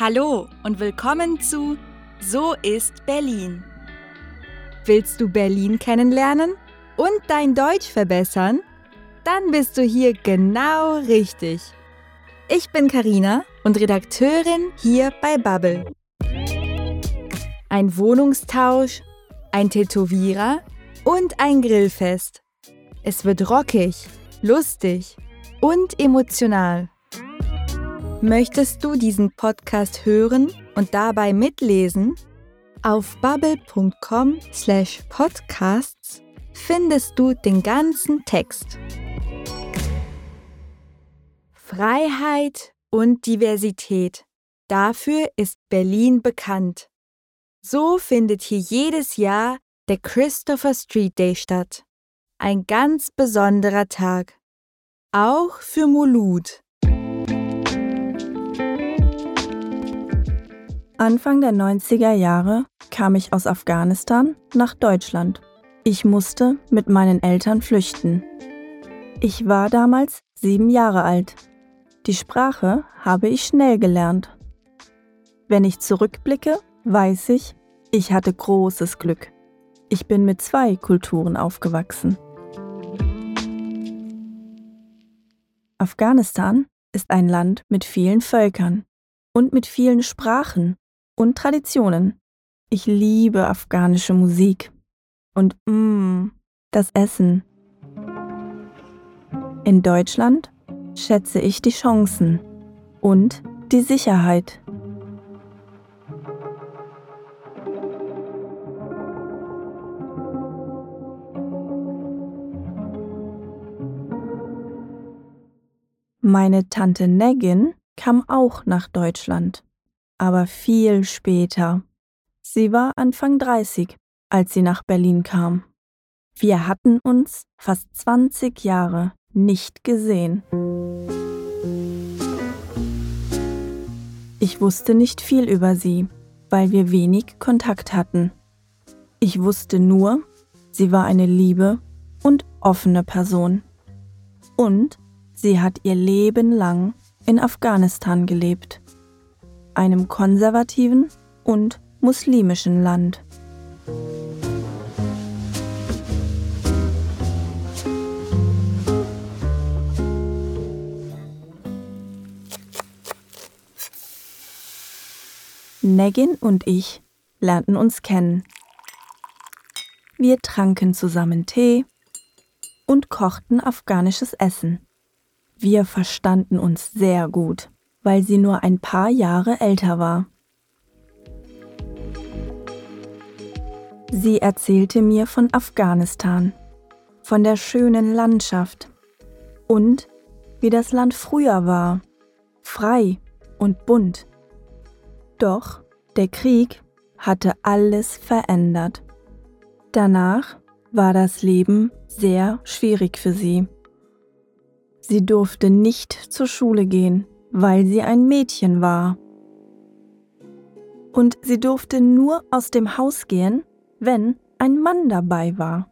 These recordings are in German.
Hallo und willkommen zu So ist Berlin. Willst du Berlin kennenlernen und dein Deutsch verbessern? Dann bist du hier genau richtig. Ich bin Karina und Redakteurin hier bei Bubble. Ein Wohnungstausch, ein Tätowierer und ein Grillfest. Es wird rockig, lustig und emotional. Möchtest du diesen Podcast hören und dabei mitlesen? Auf bubble.com/podcasts findest du den ganzen Text. Freiheit und Diversität. Dafür ist Berlin bekannt. So findet hier jedes Jahr der Christopher Street Day statt. Ein ganz besonderer Tag. Auch für Mulud. Anfang der 90er Jahre kam ich aus Afghanistan nach Deutschland. Ich musste mit meinen Eltern flüchten. Ich war damals sieben Jahre alt. Die Sprache habe ich schnell gelernt. Wenn ich zurückblicke, weiß ich, ich hatte großes Glück. Ich bin mit zwei Kulturen aufgewachsen. Afghanistan ist ein Land mit vielen Völkern und mit vielen Sprachen und Traditionen. Ich liebe afghanische Musik und mmm, das Essen. In Deutschland schätze ich die Chancen und die Sicherheit. Meine Tante Neggin kam auch nach Deutschland aber viel später. Sie war Anfang 30, als sie nach Berlin kam. Wir hatten uns fast 20 Jahre nicht gesehen. Ich wusste nicht viel über sie, weil wir wenig Kontakt hatten. Ich wusste nur, sie war eine liebe und offene Person. Und sie hat ihr Leben lang in Afghanistan gelebt einem konservativen und muslimischen Land. Negin und ich lernten uns kennen. Wir tranken zusammen Tee und kochten afghanisches Essen. Wir verstanden uns sehr gut weil sie nur ein paar Jahre älter war. Sie erzählte mir von Afghanistan, von der schönen Landschaft und wie das Land früher war, frei und bunt. Doch der Krieg hatte alles verändert. Danach war das Leben sehr schwierig für sie. Sie durfte nicht zur Schule gehen weil sie ein Mädchen war. Und sie durfte nur aus dem Haus gehen, wenn ein Mann dabei war.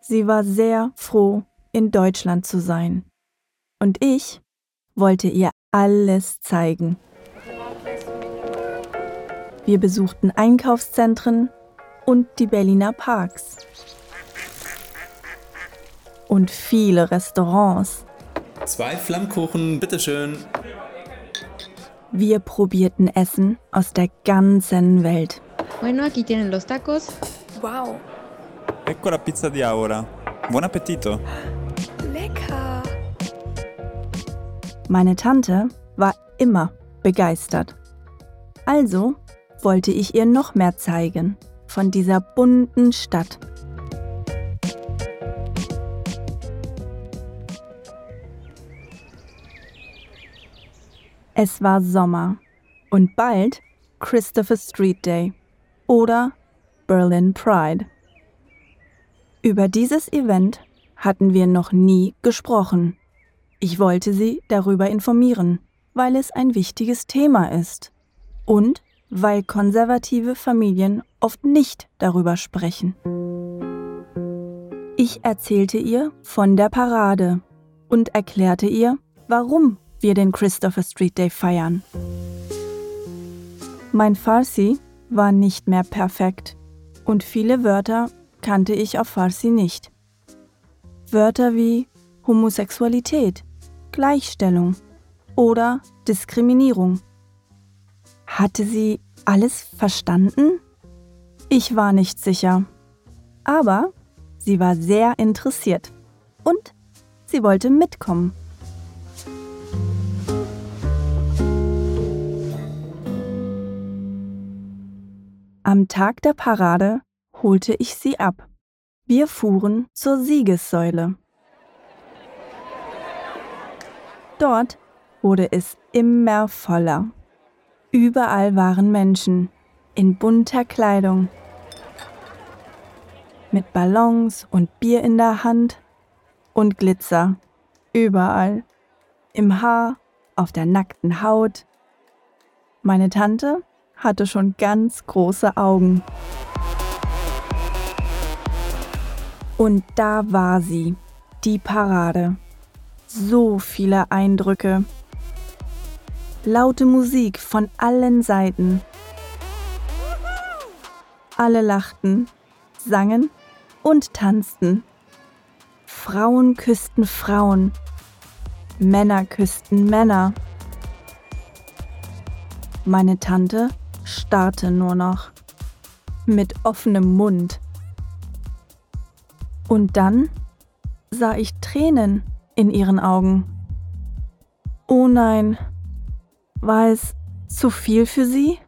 Sie war sehr froh, in Deutschland zu sein. Und ich wollte ihr alles zeigen. Wir besuchten Einkaufszentren und die Berliner Parks. Und viele Restaurants. Zwei Flammkuchen, bitteschön. Wir probierten Essen aus der ganzen Welt. Bueno, aquí tienen los tacos. Wow. Ecco la pizza di Aura. Buon appetito. Lecker. Meine Tante war immer begeistert. Also wollte ich ihr noch mehr zeigen von dieser bunten Stadt. Es war Sommer und bald Christopher Street Day oder Berlin Pride. Über dieses Event hatten wir noch nie gesprochen. Ich wollte sie darüber informieren, weil es ein wichtiges Thema ist und weil konservative Familien oft nicht darüber sprechen. Ich erzählte ihr von der Parade und erklärte ihr, warum wir den Christopher Street Day feiern. Mein Farsi war nicht mehr perfekt und viele Wörter kannte ich auf Farsi nicht. Wörter wie Homosexualität, Gleichstellung oder Diskriminierung. Hatte sie alles verstanden? Ich war nicht sicher. Aber sie war sehr interessiert und sie wollte mitkommen. Am Tag der Parade holte ich sie ab. Wir fuhren zur Siegessäule. Dort wurde es immer voller. Überall waren Menschen in bunter Kleidung, mit Ballons und Bier in der Hand und Glitzer überall, im Haar, auf der nackten Haut. Meine Tante hatte schon ganz große Augen. Und da war sie, die Parade. So viele Eindrücke. Laute Musik von allen Seiten. Alle lachten, sangen und tanzten. Frauen küssten Frauen. Männer küssten Männer. Meine Tante starrte nur noch mit offenem Mund. Und dann sah ich Tränen in ihren Augen. Oh nein, war es zu viel für sie?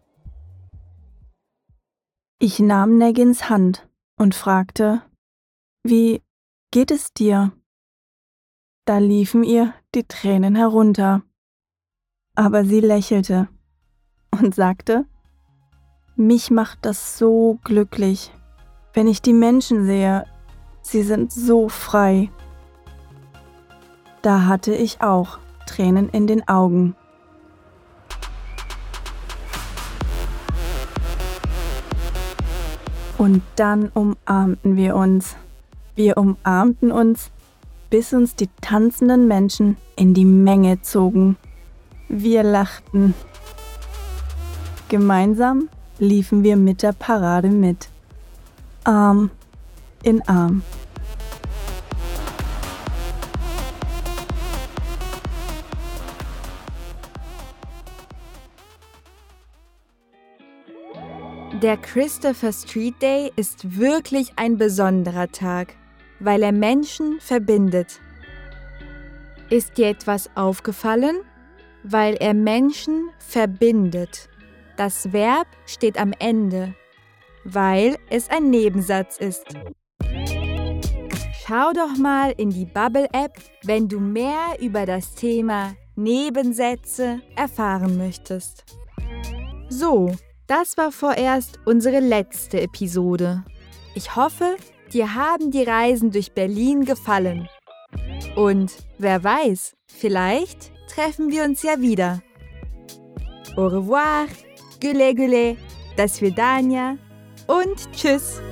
Ich nahm Negins Hand und fragte, wie geht es dir? Da liefen ihr die Tränen herunter. Aber sie lächelte und sagte, mich macht das so glücklich, wenn ich die Menschen sehe, sie sind so frei. Da hatte ich auch Tränen in den Augen. Und dann umarmten wir uns. Wir umarmten uns, bis uns die tanzenden Menschen in die Menge zogen. Wir lachten. Gemeinsam liefen wir mit der Parade mit. Arm in Arm. Der Christopher Street Day ist wirklich ein besonderer Tag, weil er Menschen verbindet. Ist dir etwas aufgefallen? Weil er Menschen verbindet. Das Verb steht am Ende, weil es ein Nebensatz ist. Schau doch mal in die Bubble-App, wenn du mehr über das Thema Nebensätze erfahren möchtest. So, das war vorerst unsere letzte Episode. Ich hoffe, dir haben die Reisen durch Berlin gefallen. Und wer weiß, vielleicht treffen wir uns ja wieder. Au revoir! Güle güle, das Vidania und tschüss.